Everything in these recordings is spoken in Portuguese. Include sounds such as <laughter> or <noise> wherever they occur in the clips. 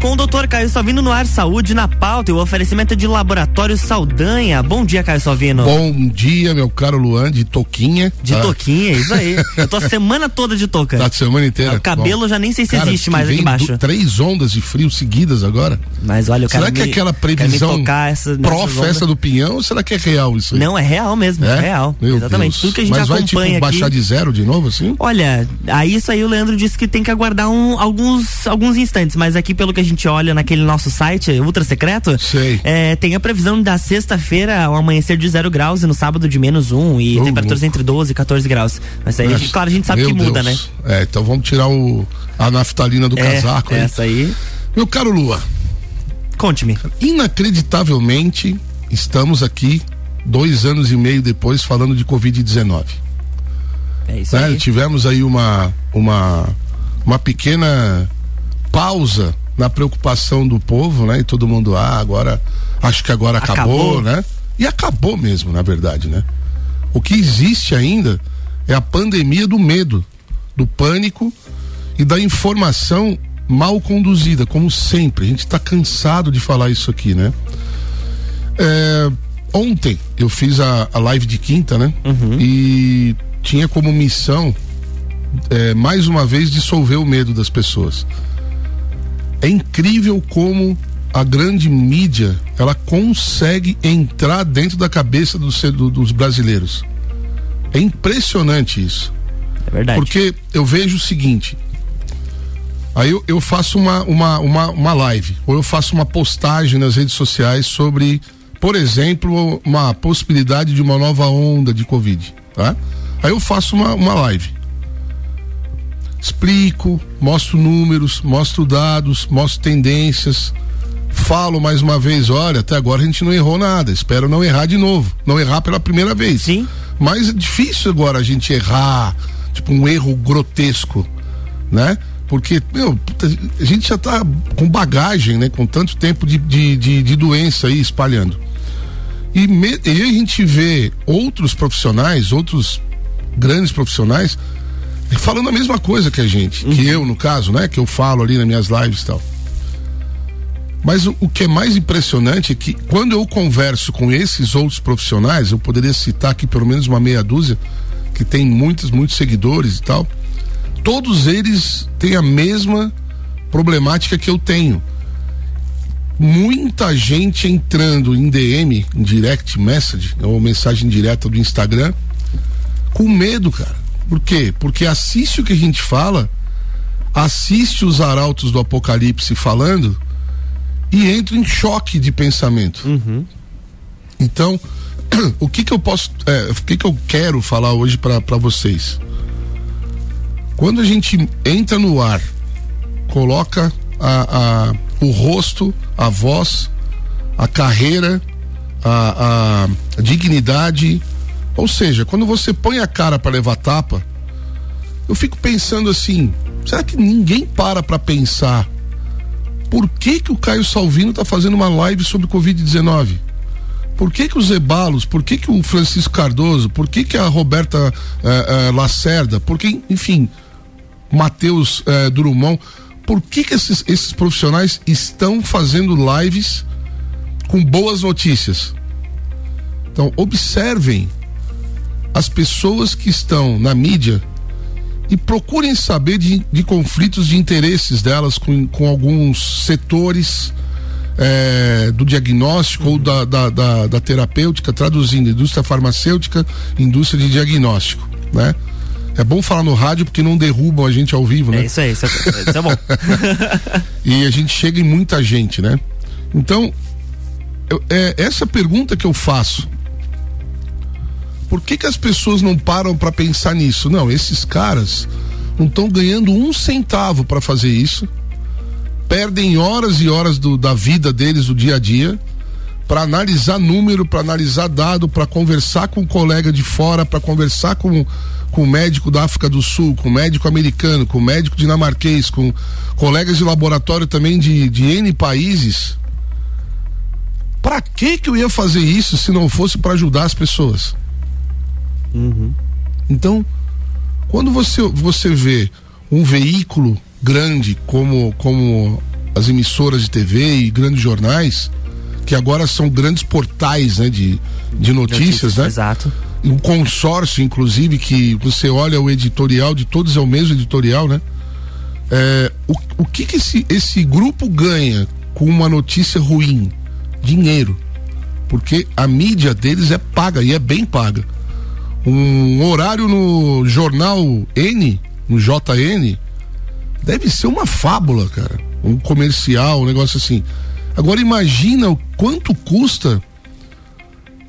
com o doutor Caio Salvino no Ar Saúde na pauta e o oferecimento de Laboratório Saldanha. Bom dia, Caio Salvino. Bom dia, meu caro Luan, de toquinha. De ah. toquinha, isso aí. Eu tô a <laughs> semana toda de touca. Tá a semana inteira. O cabelo Bom, já nem sei se cara, existe mais aqui embaixo. três ondas de frio seguidas agora. Mas olha, o Será que me, é aquela previsão pró-festa do pinhão ou será que é real isso aí? Não, é real mesmo, é, é real. Meu Exatamente. Deus. Tudo que a gente Mas vai, tipo, aqui, baixar de zero de novo, assim? Olha, aí isso aí o Leandro disse que tem que aguardar um, alguns, alguns instantes, mas aqui pelo que a gente olha naquele nosso site, ultra secreto, é, tem a previsão da sexta-feira ao amanhecer de zero graus e no sábado de menos um e uh, temperaturas uh. entre 12 e 14 graus. Mas aí, Mas, claro, a gente sabe que muda, Deus. né? É, então vamos tirar o, a naftalina do é, casaco. Aí. Essa aí. Meu caro Lua. Conte-me. Inacreditavelmente, estamos aqui dois anos e meio depois falando de Covid-19. É isso né? aí. Tivemos aí uma, uma, uma pequena pausa na preocupação do povo, né? E todo mundo, ah, agora, acho que agora acabou, acabou, né? E acabou mesmo, na verdade, né? O que existe ainda é a pandemia do medo, do pânico e da informação mal conduzida, como sempre. A gente está cansado de falar isso aqui, né? É, ontem eu fiz a, a, live de quinta, né? Uhum. E tinha como missão, é, mais uma vez, dissolver o medo das pessoas. É incrível como a grande mídia ela consegue entrar dentro da cabeça do, do, dos brasileiros. É impressionante isso. É verdade. Porque eu vejo o seguinte. Aí eu, eu faço uma, uma, uma, uma live, ou eu faço uma postagem nas redes sociais sobre, por exemplo, uma possibilidade de uma nova onda de Covid. Tá? Aí eu faço uma, uma live explico, mostro números, mostro dados, mostro tendências, falo mais uma vez, olha, até agora a gente não errou nada, espero não errar de novo, não errar pela primeira vez. Sim. Mas é difícil agora a gente errar, tipo um erro grotesco, né? Porque, meu, a gente já tá com bagagem, né? Com tanto tempo de, de, de, de doença aí espalhando. E, me, e a gente vê outros profissionais, outros grandes profissionais, falando a mesma coisa que a gente, uhum. que eu, no caso, né? Que eu falo ali nas minhas lives e tal. Mas o, o, que é mais impressionante é que quando eu converso com esses outros profissionais, eu poderia citar aqui pelo menos uma meia dúzia, que tem muitos, muitos seguidores e tal, todos eles têm a mesma problemática que eu tenho. Muita gente entrando em DM, em direct message, ou mensagem direta do Instagram, com medo, cara por quê? Porque assiste o que a gente fala, assiste os arautos do Apocalipse falando e entra em choque de pensamento. Uhum. Então, <clears throat> o que que eu posso, é, o que que eu quero falar hoje para vocês? Quando a gente entra no ar, coloca a, a, o rosto, a voz, a carreira, a, a dignidade, ou seja, quando você põe a cara para levar tapa, eu fico pensando assim, será que ninguém para para pensar por que que o Caio Salvino está fazendo uma live sobre Covid-19? Por que que os Ebalos, por que que o Francisco Cardoso, por que que a Roberta eh, eh, Lacerda, por que, enfim, Matheus eh, por que que esses, esses profissionais estão fazendo lives com boas notícias? Então, observem as pessoas que estão na mídia e procurem saber de, de conflitos de interesses delas com, com alguns setores é, do diagnóstico uhum. ou da, da, da, da, terapêutica, traduzindo, indústria farmacêutica, indústria de diagnóstico, né? É bom falar no rádio porque não derrubam a gente ao vivo, né? É isso aí, isso é, isso é bom. <laughs> e a gente chega em muita gente, né? Então, eu, é essa pergunta que eu faço por que, que as pessoas não param para pensar nisso? Não, esses caras não estão ganhando um centavo para fazer isso, perdem horas e horas do, da vida deles, do dia a dia, para analisar número, para analisar dado, para conversar com um colega de fora, para conversar com com o médico da África do Sul, com o médico americano, com o médico dinamarquês, com colegas de laboratório também de, de N países. Para que que eu ia fazer isso se não fosse para ajudar as pessoas? Uhum. Então, quando você, você vê um veículo grande como, como as emissoras de TV e grandes jornais, que agora são grandes portais né, de, de notícias, notícias né? Exato. Um consórcio, inclusive, que você olha o editorial de todos é o mesmo editorial, né? É, o, o que, que esse, esse grupo ganha com uma notícia ruim? Dinheiro. Porque a mídia deles é paga e é bem paga. Um horário no jornal N, no JN, deve ser uma fábula, cara. Um comercial, um negócio assim. Agora imagina o quanto custa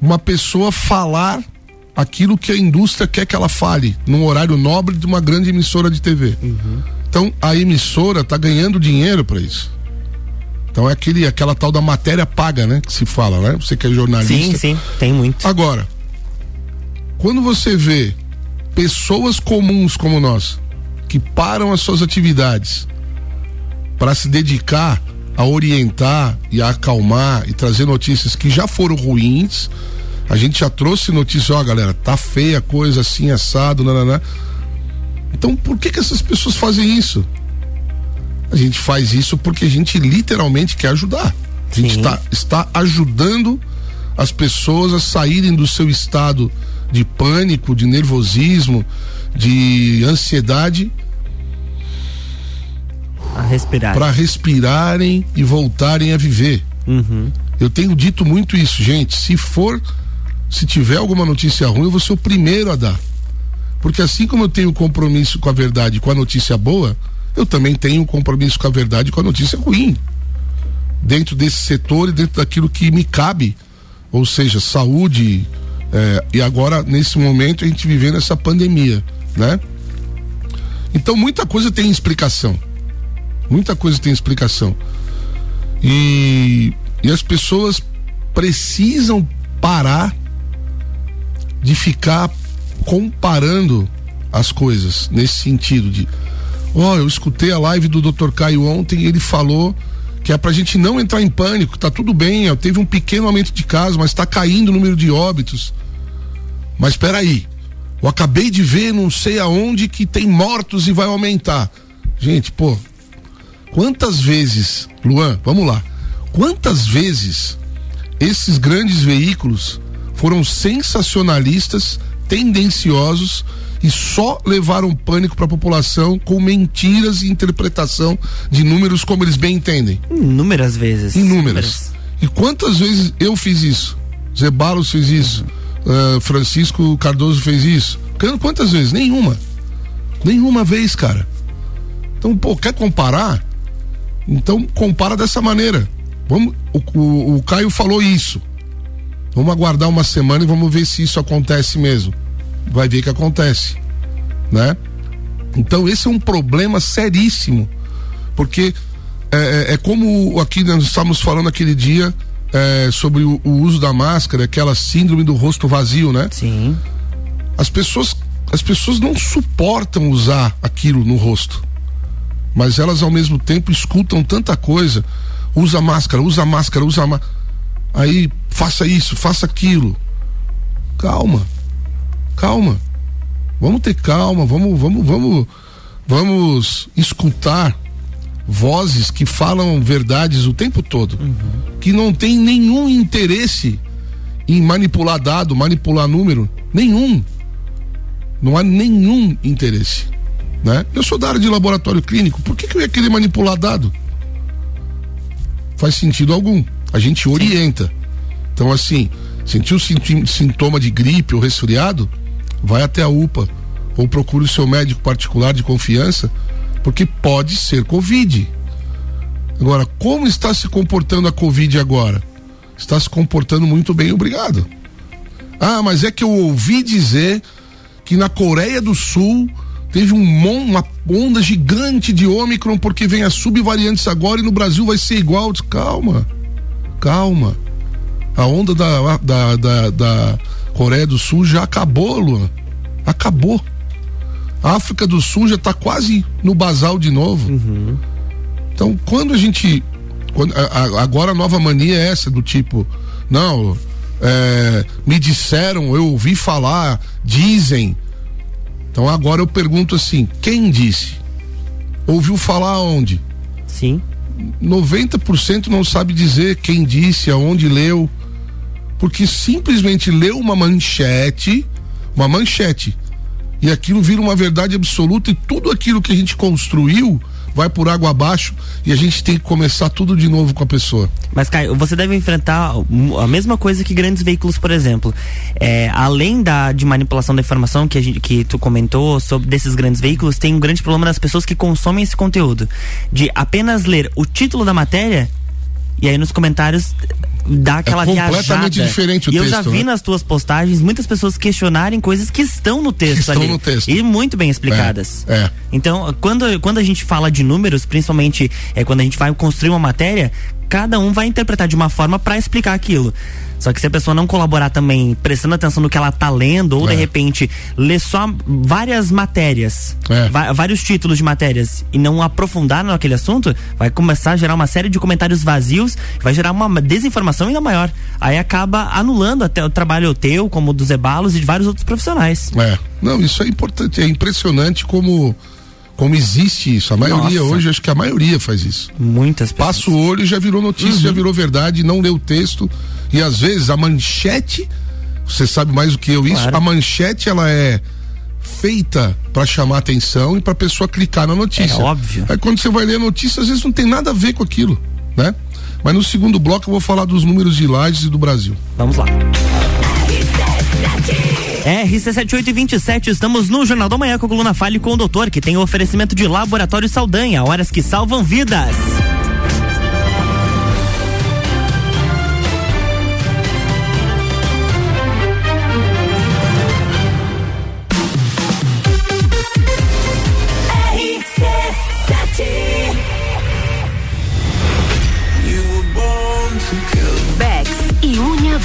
uma pessoa falar aquilo que a indústria quer que ela fale num horário nobre de uma grande emissora de TV. Uhum. Então a emissora está ganhando dinheiro para isso. Então é aquele, aquela tal da matéria paga, né? Que se fala, né? Você que é jornalista. Sim, sim, tem muito. Agora, quando você vê pessoas comuns como nós, que param as suas atividades para se dedicar a orientar e a acalmar e trazer notícias que já foram ruins, a gente já trouxe notícia, ó, galera, tá feia a coisa assim, assado, nananã. Então, por que que essas pessoas fazem isso? A gente faz isso porque a gente literalmente quer ajudar. A gente tá, está ajudando as pessoas a saírem do seu estado de pânico, de nervosismo, de ansiedade. A respirar. Para respirarem e voltarem a viver. Uhum. Eu tenho dito muito isso, gente. Se for, se tiver alguma notícia ruim, eu vou ser o primeiro a dar. Porque assim como eu tenho compromisso com a verdade, com a notícia boa, eu também tenho compromisso com a verdade com a notícia ruim. Dentro desse setor e dentro daquilo que me cabe, ou seja, saúde, é, e agora, nesse momento, a gente vivendo essa pandemia, né? Então, muita coisa tem explicação. Muita coisa tem explicação. E, e as pessoas precisam parar de ficar comparando as coisas nesse sentido de Ó, oh, eu escutei a live do Dr. Caio ontem ele falou que é pra gente não entrar em pânico, tá tudo bem, teve um pequeno aumento de casos, mas tá caindo o número de óbitos. Mas espera aí, eu acabei de ver não sei aonde que tem mortos e vai aumentar. Gente, pô, quantas vezes, Luan, vamos lá, quantas vezes esses grandes veículos foram sensacionalistas, tendenciosos e só levaram pânico para a população com mentiras e interpretação de números como eles bem entendem. Inúmeras vezes. Inúmeras. E quantas vezes eu fiz isso? Zé Barros fez isso. Uhum. Uh, Francisco Cardoso fez isso. Quantas vezes? Nenhuma. Nenhuma vez, cara. Então, pô, quer comparar? Então, compara dessa maneira. Vamos, o, o, o Caio falou isso. Vamos aguardar uma semana e vamos ver se isso acontece mesmo vai ver que acontece, né? Então esse é um problema seríssimo, porque é, é, é como aqui nós estávamos falando aquele dia é, sobre o, o, uso da máscara, aquela síndrome do rosto vazio, né? Sim. As pessoas, as pessoas não suportam usar aquilo no rosto, mas elas ao mesmo tempo escutam tanta coisa. Usa máscara, usa máscara, usa máscara. Aí faça isso, faça aquilo. Calma calma. Vamos ter calma, vamos, vamos, vamos, vamos escutar vozes que falam verdades o tempo todo, uhum. que não tem nenhum interesse em manipular dado, manipular número, nenhum. Não há nenhum interesse, né? Eu sou da área de laboratório clínico, por que, que eu ia querer manipular dado? Faz sentido algum. A gente orienta. Sim. Então assim, sentiu sintoma de gripe ou resfriado, vai até a UPA ou procure o seu médico particular de confiança, porque pode ser Covid. Agora, como está se comportando a Covid agora? Está se comportando muito bem, obrigado. Ah, mas é que eu ouvi dizer que na Coreia do Sul teve um, uma onda gigante de Ômicron porque vem as subvariantes agora e no Brasil vai ser igual. Calma, calma. A onda da, da, da, da Coreia do Sul já acabou, Luan. Acabou. A África do Sul já está quase no basal de novo. Uhum. Então, quando a gente. Quando, a, agora a nova mania é essa, do tipo, não, é, me disseram, eu ouvi falar, dizem. Então agora eu pergunto assim: quem disse? Ouviu falar onde? Sim. 90% não sabe dizer quem disse, aonde leu, porque simplesmente leu uma manchete, uma manchete, e aquilo vira uma verdade absoluta e tudo aquilo que a gente construiu vai por água abaixo e a gente tem que começar tudo de novo com a pessoa. Mas, Caio, você deve enfrentar a mesma coisa que grandes veículos, por exemplo. É, além da, de manipulação da informação que, a gente, que tu comentou sobre desses grandes veículos, tem um grande problema das pessoas que consomem esse conteúdo. De apenas ler o título da matéria e aí nos comentários dá aquela é completamente viajada. diferente o e texto. eu já vi né? nas tuas postagens muitas pessoas questionarem coisas que estão no texto estão ali. no texto. E muito bem explicadas. É, é. Então, quando, quando a gente fala de números, principalmente é, quando a gente vai construir uma matéria, cada um vai interpretar de uma forma para explicar aquilo. Só que se a pessoa não colaborar também, prestando atenção no que ela tá lendo, ou é. de repente ler só várias matérias, é. vários títulos de matérias, e não aprofundar naquele assunto, vai começar a gerar uma série de comentários vazios, vai gerar uma desinformação ainda maior. Aí acaba anulando até o trabalho teu, como do Zebalos e de vários outros profissionais. É. Não, isso é importante, é impressionante como como existe isso. A maioria Nossa. hoje, acho que a maioria faz isso. Muitas pessoas. Passa o olho e já virou notícia, uhum. já virou verdade, não leu o texto. E às vezes a manchete, você sabe mais do que eu isso, claro. a manchete ela é feita para chamar atenção e para pessoa clicar na notícia. É óbvio. Aí quando você vai ler a notícia, às vezes não tem nada a ver com aquilo, né? Mas no segundo bloco eu vou falar dos números de lajes e do Brasil. Vamos lá. RC7827, estamos no Jornal da Manhã com a coluna Fale com o Doutor, que tem o oferecimento de Laboratório Saldanha, horas que salvam vidas.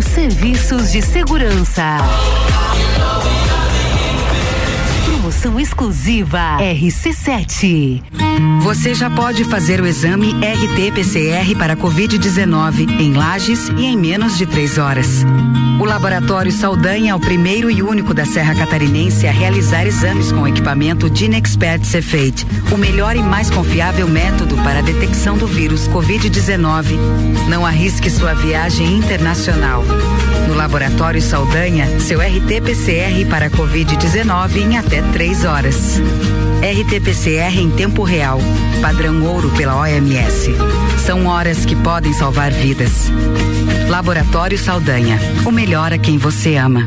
Serviços de Segurança. Promoção exclusiva RC7. Você já pode fazer o exame RT-PCR para Covid-19 em Lages e em menos de três horas. O Laboratório Saldanha é o primeiro e único da Serra Catarinense a realizar exames com equipamento Dinexpert Cefate, o melhor e mais confiável método para a detecção do vírus Covid-19. Não arrisque sua viagem internacional. No Laboratório Saldanha, seu RT-PCR para Covid-19 em até três horas. RT-PCR em tempo real, padrão ouro pela OMS. São horas que podem salvar vidas. Laboratório Saldanha, o melhor a quem você ama.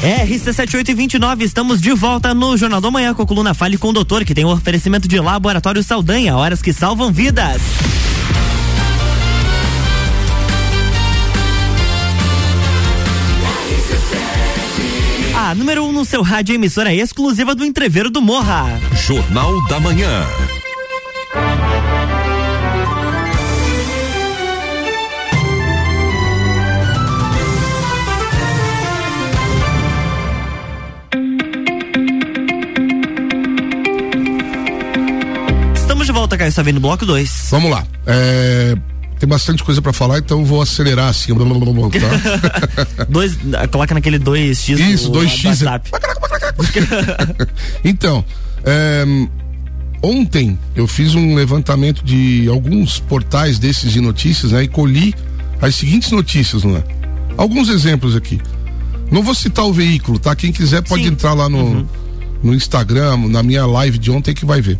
RC7829, estamos de volta no Jornal da Manhã com a coluna Fale com o Doutor, que tem o um oferecimento de Laboratório Saldanha, horas que salvam vidas. A número 1 um no seu rádio emissora exclusiva do Entreveiro do Morra. Jornal da Manhã. Estamos de volta, Caio Sabino, bloco 2. Vamos lá. É tem bastante coisa para falar, então vou acelerar assim. Tá? <laughs> dois, coloca naquele 2x. Isso, 2x. <laughs> então, é, ontem eu fiz um levantamento de alguns portais desses de notícias, né? E colhi as seguintes notícias, não é? Alguns exemplos aqui. Não vou citar o veículo, tá? Quem quiser pode Sim. entrar lá no, uhum. no Instagram, na minha live de ontem que vai ver.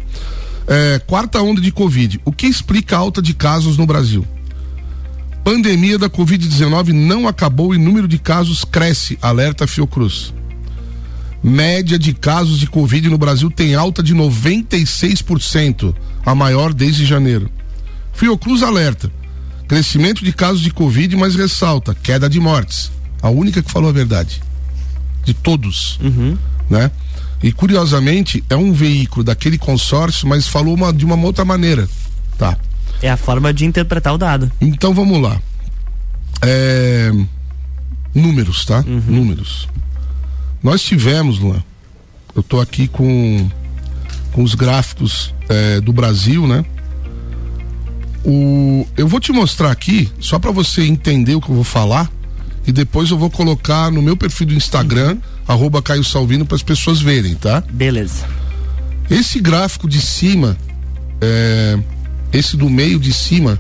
É, quarta onda de Covid. O que explica a alta de casos no Brasil? Pandemia da Covid-19 não acabou e número de casos cresce, alerta Fiocruz. Média de casos de Covid no Brasil tem alta de 96%, a maior desde janeiro. Fiocruz alerta Crescimento de casos de Covid, mas ressalta, queda de mortes. A única que falou a verdade. De todos. Uhum. Né? E curiosamente, é um veículo daquele consórcio, mas falou uma, de uma outra maneira. Tá. É a forma de interpretar o dado. Então vamos lá. É... Números, tá? Uhum. Números. Nós tivemos, Luan, eu tô aqui com, com os gráficos é, do Brasil, né? O, eu vou te mostrar aqui, só para você entender o que eu vou falar, e depois eu vou colocar no meu perfil do Instagram, uhum. Arroba Caio Salvino, para as pessoas verem, tá? Beleza. Esse gráfico de cima, é, esse do meio de cima,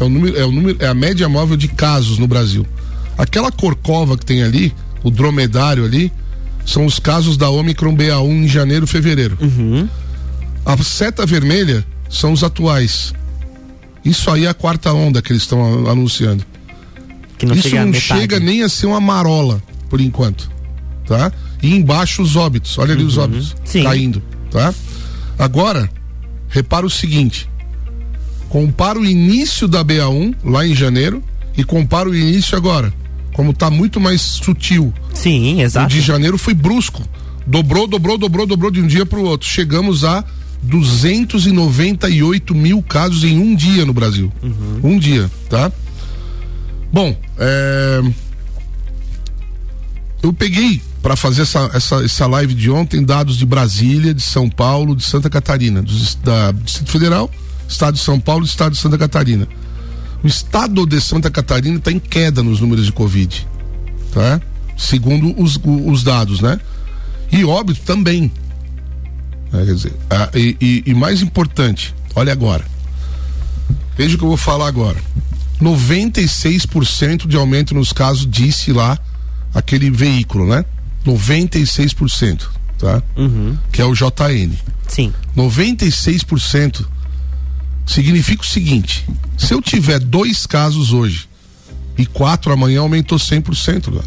é o número, é o número, é a média móvel de casos no Brasil. Aquela corcova que tem ali, o dromedário ali, são os casos da Omicron BA1 em janeiro, fevereiro. Uhum. A seta vermelha são os atuais. Isso aí é a quarta onda que eles estão anunciando. Não Isso não chega nem a ser uma marola, por enquanto. Tá? E embaixo os óbitos. Olha ali uhum. os óbitos Sim. caindo. Tá? Agora, repara o seguinte: compara o início da BA1, lá em janeiro, e compara o início agora. Como está muito mais sutil. Sim, exato. O de janeiro foi brusco. Dobrou, dobrou, dobrou, dobrou de um dia para o outro. Chegamos a 298 mil casos em um dia no Brasil. Uhum. Um dia, tá? Bom, é... eu peguei para fazer essa, essa, essa live de ontem dados de Brasília, de São Paulo, de Santa Catarina, do, da Distrito Federal, Estado de São Paulo e Estado de Santa Catarina. O Estado de Santa Catarina está em queda nos números de Covid, tá? Segundo os, os dados, né? E óbito também. Quer dizer, a, e, e, e mais importante, olha agora. Veja o que eu vou falar agora. 96% de aumento nos casos, disse lá aquele veículo, né? 96%, tá? Uhum. Que é o JN. Sim. 96% significa o seguinte: se eu tiver dois casos hoje e quatro amanhã, aumentou 100%. Né?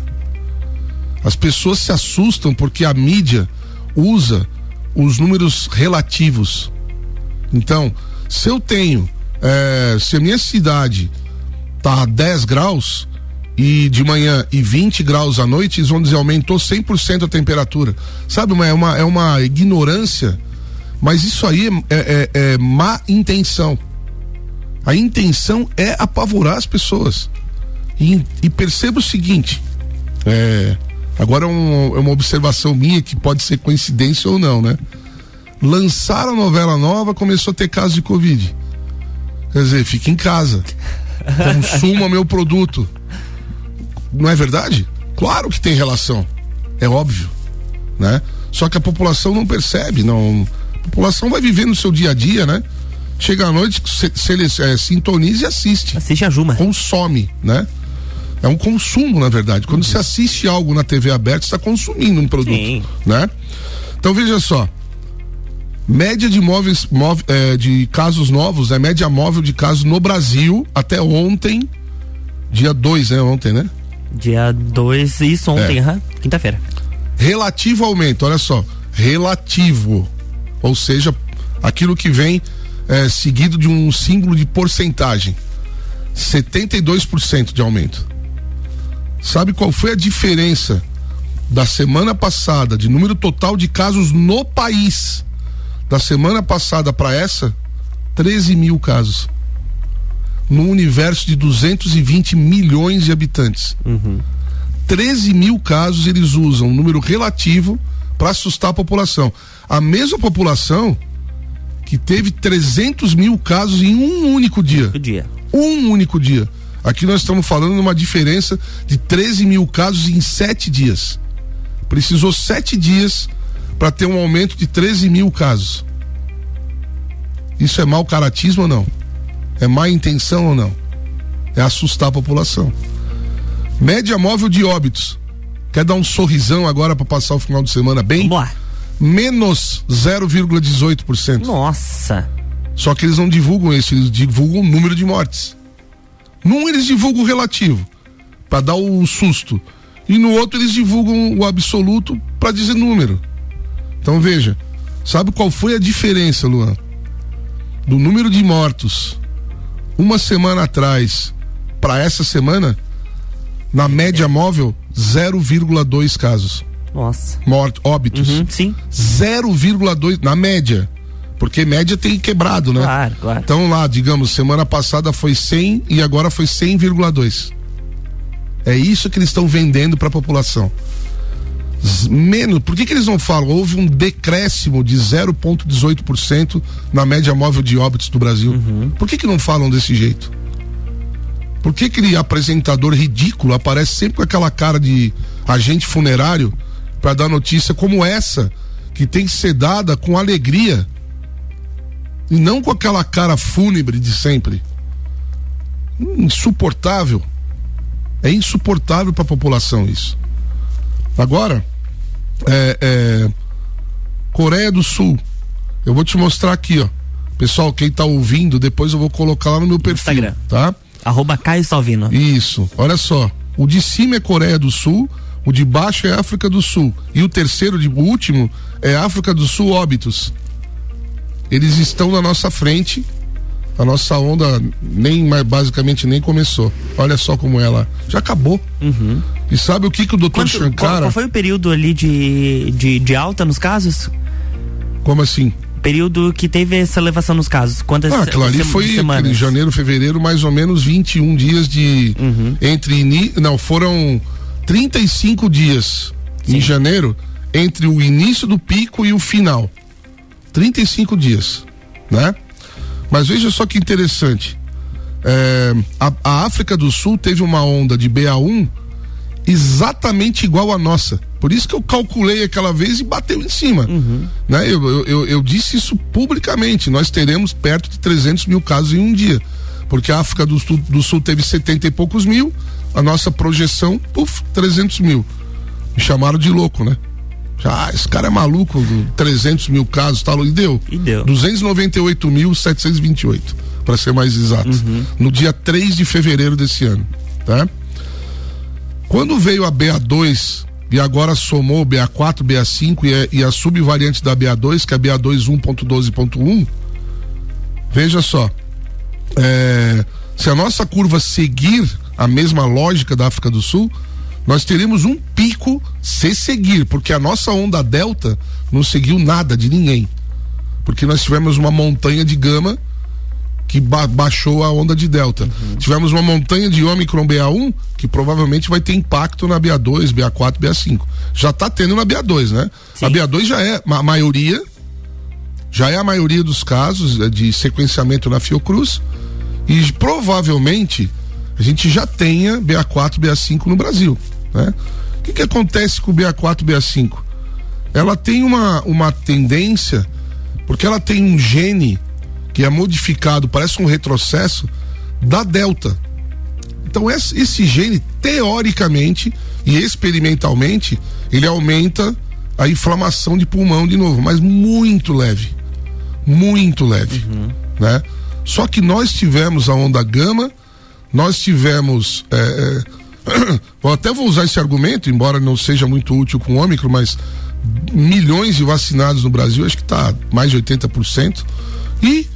As pessoas se assustam porque a mídia usa os números relativos. Então, se eu tenho, é, se a minha cidade tá a 10 graus e de manhã e 20 graus à noite, eles vão dizer aumentou 100% a temperatura. Sabe, é uma, é uma ignorância, mas isso aí é, é, é má intenção. A intenção é apavorar as pessoas. E, e perceba o seguinte: é, Agora é, um, é uma observação minha que pode ser coincidência ou não, né? Lançaram a novela nova, começou a ter casos de Covid. Quer dizer, fique em casa. <laughs> Consuma meu produto. Não é verdade? Claro que tem relação. É óbvio. Né? Só que a população não percebe, não. A população vai viver no seu dia a dia, né? Chega à noite, se, se ele é, sintoniza e assiste. Assiste a Juma. Consome, né? É um consumo, na verdade. Quando uhum. você assiste algo na TV aberta, está consumindo um produto, Sim. né? Então veja só, média de móveis, móvel, é, de casos novos, é média móvel de casos no Brasil até ontem, dia 2, né? Ontem, né? Dia 2, isso ontem, é. quinta-feira. Relativo aumento, olha só, relativo, ou seja, aquilo que vem é, seguido de um símbolo de porcentagem, 72% de aumento. Sabe qual foi a diferença da semana passada de número total de casos no país? Da semana passada para essa, 13 mil casos. Num universo de 220 milhões de habitantes. Uhum. 13 mil casos eles usam um número relativo para assustar a população. A mesma população que teve 300 mil casos em um único dia. dia. Um único dia. Aqui nós estamos falando de uma diferença de 13 mil casos em sete dias. Precisou sete dias para ter um aumento de 13 mil casos. Isso é mau caratismo ou não? É má intenção ou não? É assustar a população. Média móvel de óbitos. Quer dar um sorrisão agora para passar o final de semana bem? Vamos lá. Menos 0,18%. Nossa. Só que eles não divulgam isso, eles divulgam o número de mortes. Num eles divulgam o relativo, para dar o susto. E no outro eles divulgam o absoluto para dizer número. Então veja, sabe qual foi a diferença, Luan? Do número de mortos uma semana atrás para essa semana, na média móvel, 0,2 casos. Nossa. Morte, óbitos. Uhum, sim. 0,2 na média. Porque média tem quebrado, né? Claro, claro. Então lá, digamos, semana passada foi 100 e agora foi 100,2. É isso que eles estão vendendo para a população. Menos, por que, que eles não falam? Houve um decréscimo de 0,18% na média móvel de óbitos do Brasil. Uhum. Por que, que não falam desse jeito? Por que aquele apresentador ridículo aparece sempre com aquela cara de agente funerário para dar notícia como essa, que tem que ser dada com alegria e não com aquela cara fúnebre de sempre? Insuportável. É insuportável para a população isso. Agora, é, é, Coreia do Sul. Eu vou te mostrar aqui, ó. Pessoal, quem tá ouvindo, depois eu vou colocar lá no meu perfil, Instagram. tá? Arroba Caio Salvino. Isso. Olha só. O de cima é Coreia do Sul, o de baixo é África do Sul. E o terceiro, de, o último, é África do Sul óbitos. Eles estão na nossa frente. A nossa onda nem basicamente nem começou. Olha só como ela já acabou. Uhum. E sabe o que, que o doutor Shankara. Qual, qual, foi o período ali de, de, de alta nos casos? Como assim? Período que teve essa elevação nos casos. Quantas ah, aquilo ali foi em janeiro, fevereiro, mais ou menos 21 dias de. Uhum. Entre. Ini, não, foram 35 dias Sim. em janeiro entre o início do pico e o final. 35 dias, né? Mas veja só que interessante. É, a, a África do Sul teve uma onda de BA1 exatamente igual a nossa. Por isso que eu calculei aquela vez e bateu em cima. Uhum. Né? Eu, eu, eu, eu, disse isso publicamente. Nós teremos perto de 300 mil casos em um dia. Porque a África do Sul, do Sul teve 70 e poucos mil, a nossa projeção, puf, 300 mil. Me chamaram de louco, né? Ah, esse cara é maluco, 300 mil casos, tal, e deu. E deu. 298.728, para ser mais exato. Uhum. No dia 3 de fevereiro desse ano, tá? Quando veio a BA2 e agora somou BA4, BA5 e a, e a subvariante da BA2, que é a BA2 1.12.1, veja só. É, se a nossa curva seguir a mesma lógica da África do Sul, nós teremos um pico se seguir, porque a nossa onda delta não seguiu nada de ninguém. Porque nós tivemos uma montanha de gama que ba baixou a onda de delta. Uhum. Tivemos uma montanha de Omicron BA1 que provavelmente vai ter impacto na BA2, BA4, BA5. Já está tendo na BA2, né? Sim. A BA2 já é a maioria, já é a maioria dos casos né, de sequenciamento na Fiocruz e provavelmente a gente já tenha BA4, BA5 no Brasil, né? O que, que acontece com o BA4, BA5? Ela tem uma, uma tendência, porque ela tem um gene que é modificado, parece um retrocesso da delta. Então esse gene, teoricamente e experimentalmente, ele aumenta a inflamação de pulmão de novo, mas muito leve. Muito leve. Uhum. Né? Só que nós tivemos a onda gama, nós tivemos. É, <clears throat> eu até vou usar esse argumento, embora não seja muito útil com o Ômicron, mas milhões de vacinados no Brasil, acho que está mais de 80%. E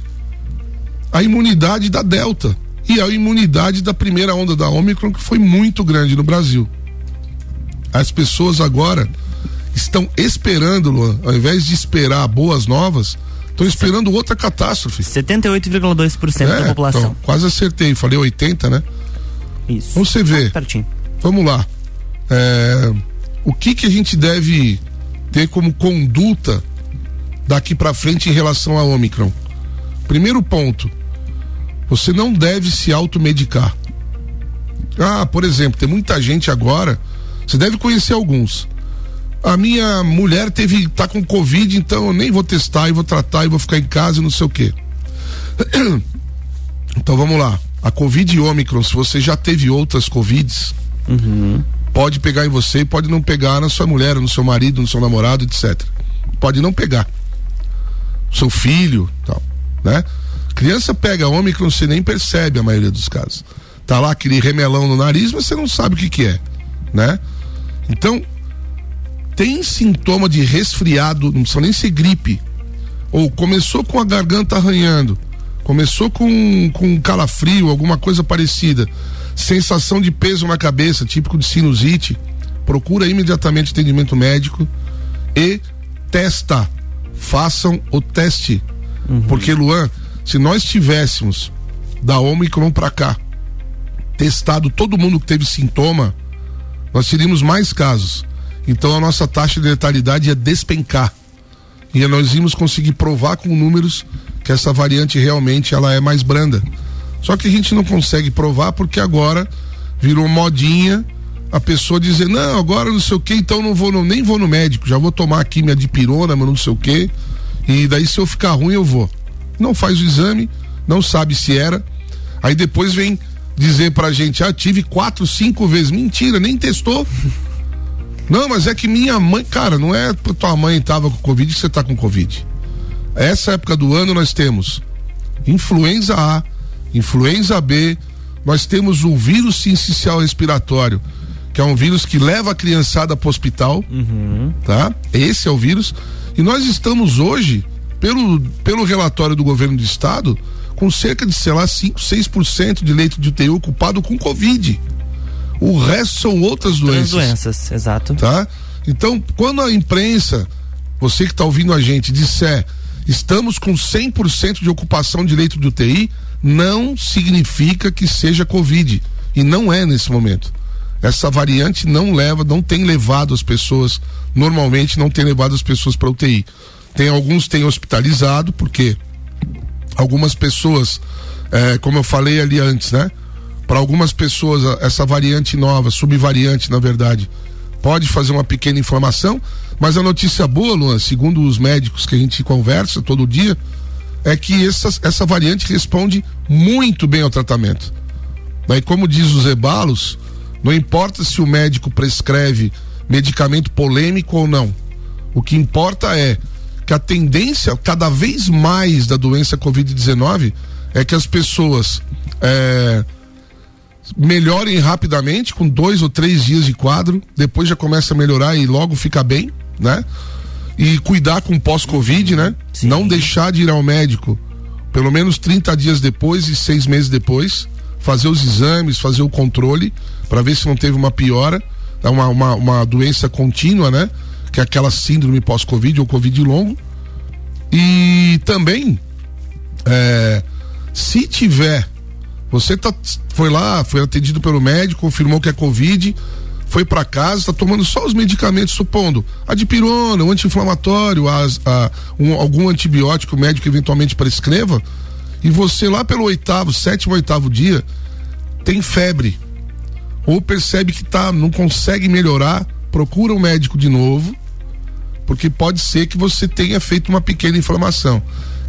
a imunidade da Delta e a imunidade da primeira onda da Omicron, que foi muito grande no Brasil. As pessoas agora estão esperando, Luan, ao invés de esperar boas novas, estão esperando outra catástrofe. 78,2% é, da população. Então, quase acertei, falei 80, né? Isso. Então você vê. Ah, vamos lá. É, o que que a gente deve ter como conduta daqui para frente em relação à Omicron? Primeiro ponto, você não deve se automedicar. Ah, por exemplo, tem muita gente agora, você deve conhecer alguns. A minha mulher teve tá com covid, então eu nem vou testar e vou tratar e vou ficar em casa e não sei o quê. <clears throat> Então vamos lá. A Covid Omicron, se você já teve outras Covids, uhum. pode pegar em você e pode não pegar na sua mulher, no seu marido, no seu namorado, etc. Pode não pegar. Seu filho, tal, né? Criança pega Ômicron, você nem percebe a maioria dos casos. Tá lá aquele remelão no nariz, mas você não sabe o que que é, né? Então, tem sintoma de resfriado, não precisa nem ser gripe. Ou começou com a garganta arranhando, Começou com, com calafrio, alguma coisa parecida. Sensação de peso na cabeça, típico de sinusite. Procura imediatamente atendimento médico e testa. Façam o teste. Uhum. Porque, Luan, se nós tivéssemos da Omicron para cá, testado todo mundo que teve sintoma, nós teríamos mais casos. Então a nossa taxa de letalidade ia despencar. E nós íamos conseguir provar com números que essa variante realmente ela é mais branda. Só que a gente não consegue provar porque agora virou modinha a pessoa dizer, não, agora não sei o que, então não vou, no, nem vou no médico, já vou tomar aqui minha dipirona, mas não sei o que, e daí se eu ficar ruim eu vou. Não faz o exame, não sabe se era, aí depois vem dizer pra gente, ah, tive quatro, cinco vezes, mentira, nem testou. <laughs> Não, mas é que minha mãe, cara, não é tua mãe tava com Covid que você tá com Covid. Essa época do ano nós temos influenza A, influenza B, nós temos o vírus sincicial respiratório, que é um vírus que leva a criançada para o hospital, uhum. tá? Esse é o vírus. E nós estamos hoje, pelo, pelo relatório do governo do estado, com cerca de, sei lá, 5, 6% de leito de UTI ocupado com Covid. O resto são outras doenças. Outras doenças, exato. Tá? Então, quando a imprensa, você que está ouvindo a gente, disser estamos com 100% de ocupação de leito de UTI, não significa que seja Covid. E não é nesse momento. Essa variante não leva, não tem levado as pessoas, normalmente não tem levado as pessoas para UTI. Tem alguns têm hospitalizado, porque algumas pessoas, é, como eu falei ali antes, né? Para algumas pessoas, essa variante nova, subvariante, na verdade, pode fazer uma pequena inflamação, mas a notícia boa, Luan, segundo os médicos que a gente conversa todo dia, é que essa, essa variante responde muito bem ao tratamento. Daí, como diz os Ebalos, não importa se o médico prescreve medicamento polêmico ou não. O que importa é que a tendência cada vez mais da doença Covid-19 é que as pessoas é, melhorem rapidamente, com dois ou três dias de quadro, depois já começa a melhorar e logo fica bem né? E cuidar com pós-Covid, né? Sim. Não deixar de ir ao médico pelo menos 30 dias depois e seis meses depois, fazer os exames, fazer o controle, para ver se não teve uma piora, uma, uma, uma doença contínua, né? Que é aquela síndrome pós-Covid ou Covid longo. E também, é, se tiver, você tá, foi lá, foi atendido pelo médico, confirmou que é Covid, foi para casa, está tomando só os medicamentos, supondo a dipirona, o anti-inflamatório, um, algum antibiótico o médico eventualmente prescreva, e você lá pelo oitavo, sétimo, oitavo dia tem febre ou percebe que tá, não consegue melhorar, procura um médico de novo, porque pode ser que você tenha feito uma pequena inflamação,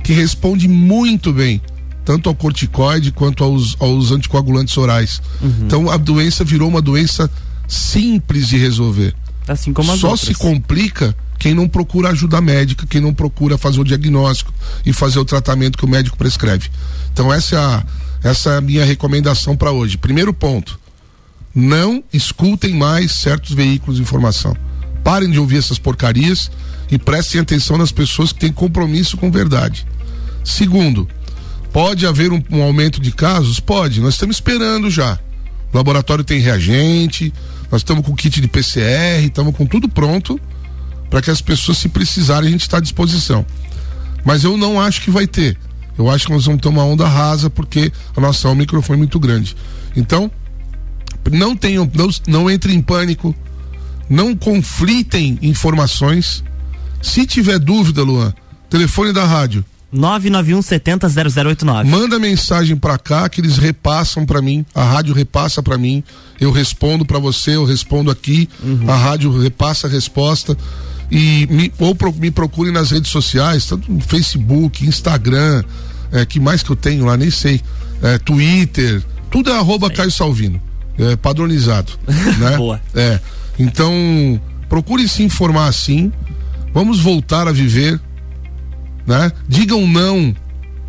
que responde muito bem tanto ao corticoide quanto aos, aos anticoagulantes orais. Uhum. Então a doença virou uma doença simples de resolver. Assim como as Só outras. se complica quem não procura ajuda médica, quem não procura fazer o diagnóstico e fazer o tratamento que o médico prescreve. Então essa é a, essa é a minha recomendação para hoje. Primeiro ponto, não escutem mais certos veículos de informação. Parem de ouvir essas porcarias e prestem atenção nas pessoas que têm compromisso com verdade. Segundo, pode haver um, um aumento de casos? Pode, nós estamos esperando já. O laboratório tem reagente, nós estamos com kit de PCR, estamos com tudo pronto para que as pessoas, se precisarem, a gente está à disposição. Mas eu não acho que vai ter. Eu acho que nós vamos ter uma onda rasa porque a nossa Omicron foi muito grande. Então, não tenham, não, não entrem em pânico, não conflitem informações. Se tiver dúvida, Luan, telefone da rádio. 991 70 0089. Manda mensagem para cá que eles repassam para mim, a rádio repassa para mim, eu respondo para você, eu respondo aqui, uhum. a rádio repassa a resposta. E me, ou pro, me procure nas redes sociais, tanto no Facebook, Instagram, é, que mais que eu tenho lá, nem sei, é, Twitter, tudo é arroba Caio Salvino, é padronizado, <laughs> né? Boa. É, então procure se informar assim, vamos voltar a viver né? Digam não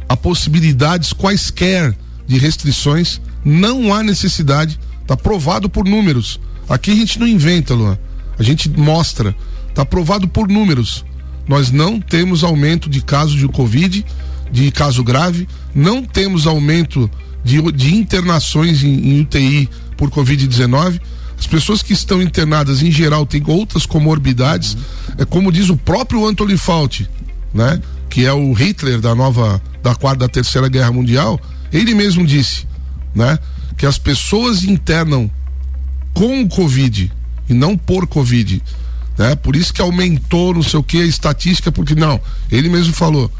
a possibilidades quaisquer de restrições. Não há necessidade. Está provado por números. Aqui a gente não inventa, Luan. A gente mostra. Está provado por números. Nós não temos aumento de casos de Covid de caso grave, não temos aumento de, de internações em, em UTI por Covid-19. As pessoas que estão internadas, em geral, têm outras comorbidades. É como diz o próprio Anthony Fauci, né? Que é o Hitler da nova, da quarta, da terceira guerra mundial. Ele mesmo disse, né? Que as pessoas internam com o Covid e não por Covid, né? Por isso que aumentou, não sei o que, a estatística, porque não. Ele mesmo falou.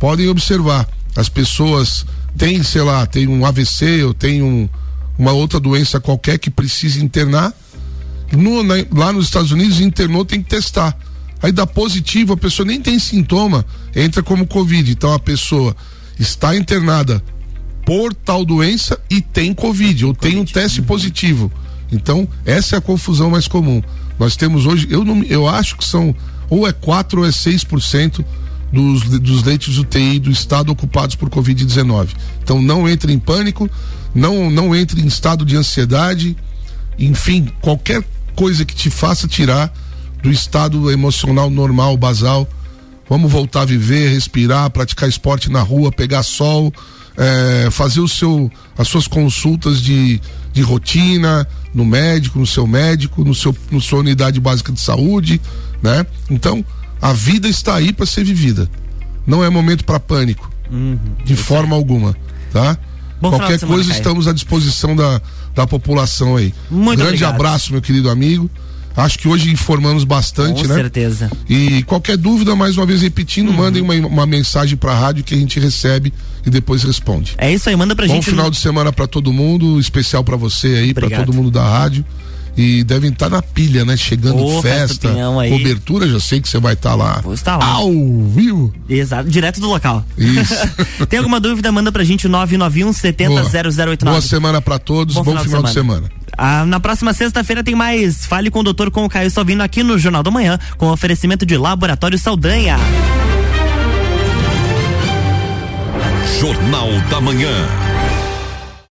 Podem observar, as pessoas têm, sei lá, tem um AVC ou tem um, uma outra doença qualquer que precisa internar. No, na, lá nos Estados Unidos, internou, tem que testar. Aí dá positivo, a pessoa nem tem sintoma, entra como Covid. Então a pessoa está internada por tal doença e tem Covid, ou tem um teste positivo. Então, essa é a confusão mais comum. Nós temos hoje, eu, não, eu acho que são ou é 4 ou é 6% dos, dos leitos UTI do estado ocupados por Covid-19. Então não entre em pânico, não, não entre em estado de ansiedade, enfim, qualquer coisa que te faça tirar do estado emocional normal, basal. Vamos voltar a viver, respirar, praticar esporte na rua, pegar sol, é, fazer o seu, as suas consultas de, de rotina no médico, no seu médico, no seu, no sua unidade básica de saúde, né? Então, a vida está aí para ser vivida. Não é momento para pânico. Uhum, de forma é. alguma, tá? Bom Qualquer coisa estamos à disposição da, da população aí. Muito Grande obrigado. abraço, meu querido amigo. Acho que hoje informamos bastante, Com né? Com certeza. E qualquer dúvida, mais uma vez repetindo, uhum. mandem uma, uma mensagem para a rádio que a gente recebe e depois responde. É isso aí, manda pra Bom gente. Bom final de semana para todo mundo, especial para você aí, para todo mundo da rádio e devem estar tá na pilha, né? Chegando Ô, festa, cobertura, já sei que você vai estar tá lá. Vou estar lá. Ao vivo. Exato, direto do local. Isso. <laughs> Tem alguma dúvida? Manda pra gente 991 70 0089. Boa semana pra todos, bom, bom final, final, de semana. De semana. Ah, na próxima sexta-feira tem mais Fale com o Doutor com o Caio Salvino aqui no Jornal da Manhã, com oferecimento de Laboratório Saldanha. Jornal da Manhã.